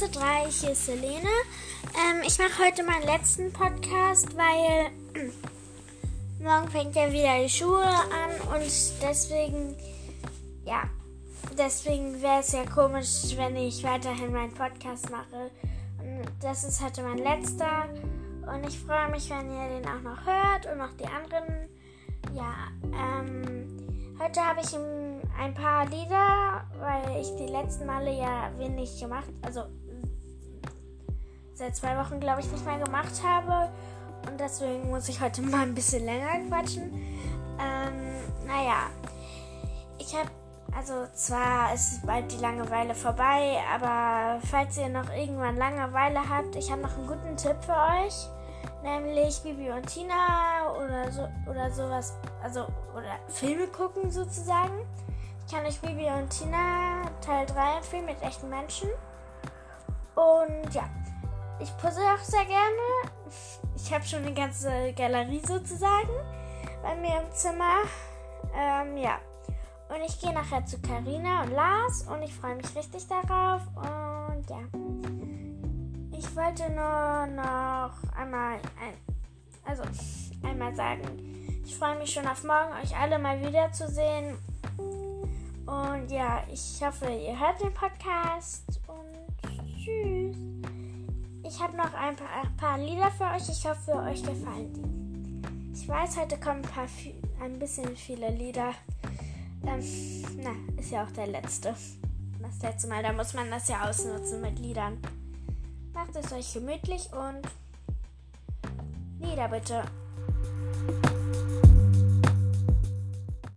Klasse 3, hier ist Selene. Ähm, ich mache heute meinen letzten Podcast, weil morgen fängt ja wieder die Schule an und deswegen, ja, deswegen wäre es ja komisch, wenn ich weiterhin meinen Podcast mache. Und das ist heute mein letzter und ich freue mich, wenn ihr den auch noch hört und auch die anderen. Ja, ähm, heute habe ich ein paar Lieder, weil ich die letzten Male ja wenig gemacht, also seit zwei Wochen glaube ich nicht mehr gemacht habe und deswegen muss ich heute mal ein bisschen länger quatschen. Ähm, naja, ich habe, also zwar ist bald die Langeweile vorbei, aber falls ihr noch irgendwann Langeweile habt, ich habe noch einen guten Tipp für euch nämlich Bibi und Tina oder so oder sowas, also oder Filme gucken sozusagen. Ich kann euch Bibi und Tina Teil 3 empfehlen mit echten Menschen. Und ja, ich pose auch sehr gerne. Ich habe schon eine ganze Galerie sozusagen bei mir im Zimmer. Ähm, ja. Und ich gehe nachher zu Karina und Lars und ich freue mich richtig darauf. Und ja. Ich wollte nur noch einmal, ein, also einmal sagen, ich freue mich schon auf morgen, euch alle mal wiederzusehen. Und ja, ich hoffe, ihr hört den Podcast und tschüss. Ich habe noch ein paar, ein paar, Lieder für euch. Ich hoffe, euch gefallen die. Ich weiß, heute kommen ein, paar, ein bisschen viele Lieder. Ähm, na, ist ja auch der letzte. Das letzte Mal, da muss man das ja ausnutzen mit Liedern. Macht es euch gemütlich und Lieder bitte.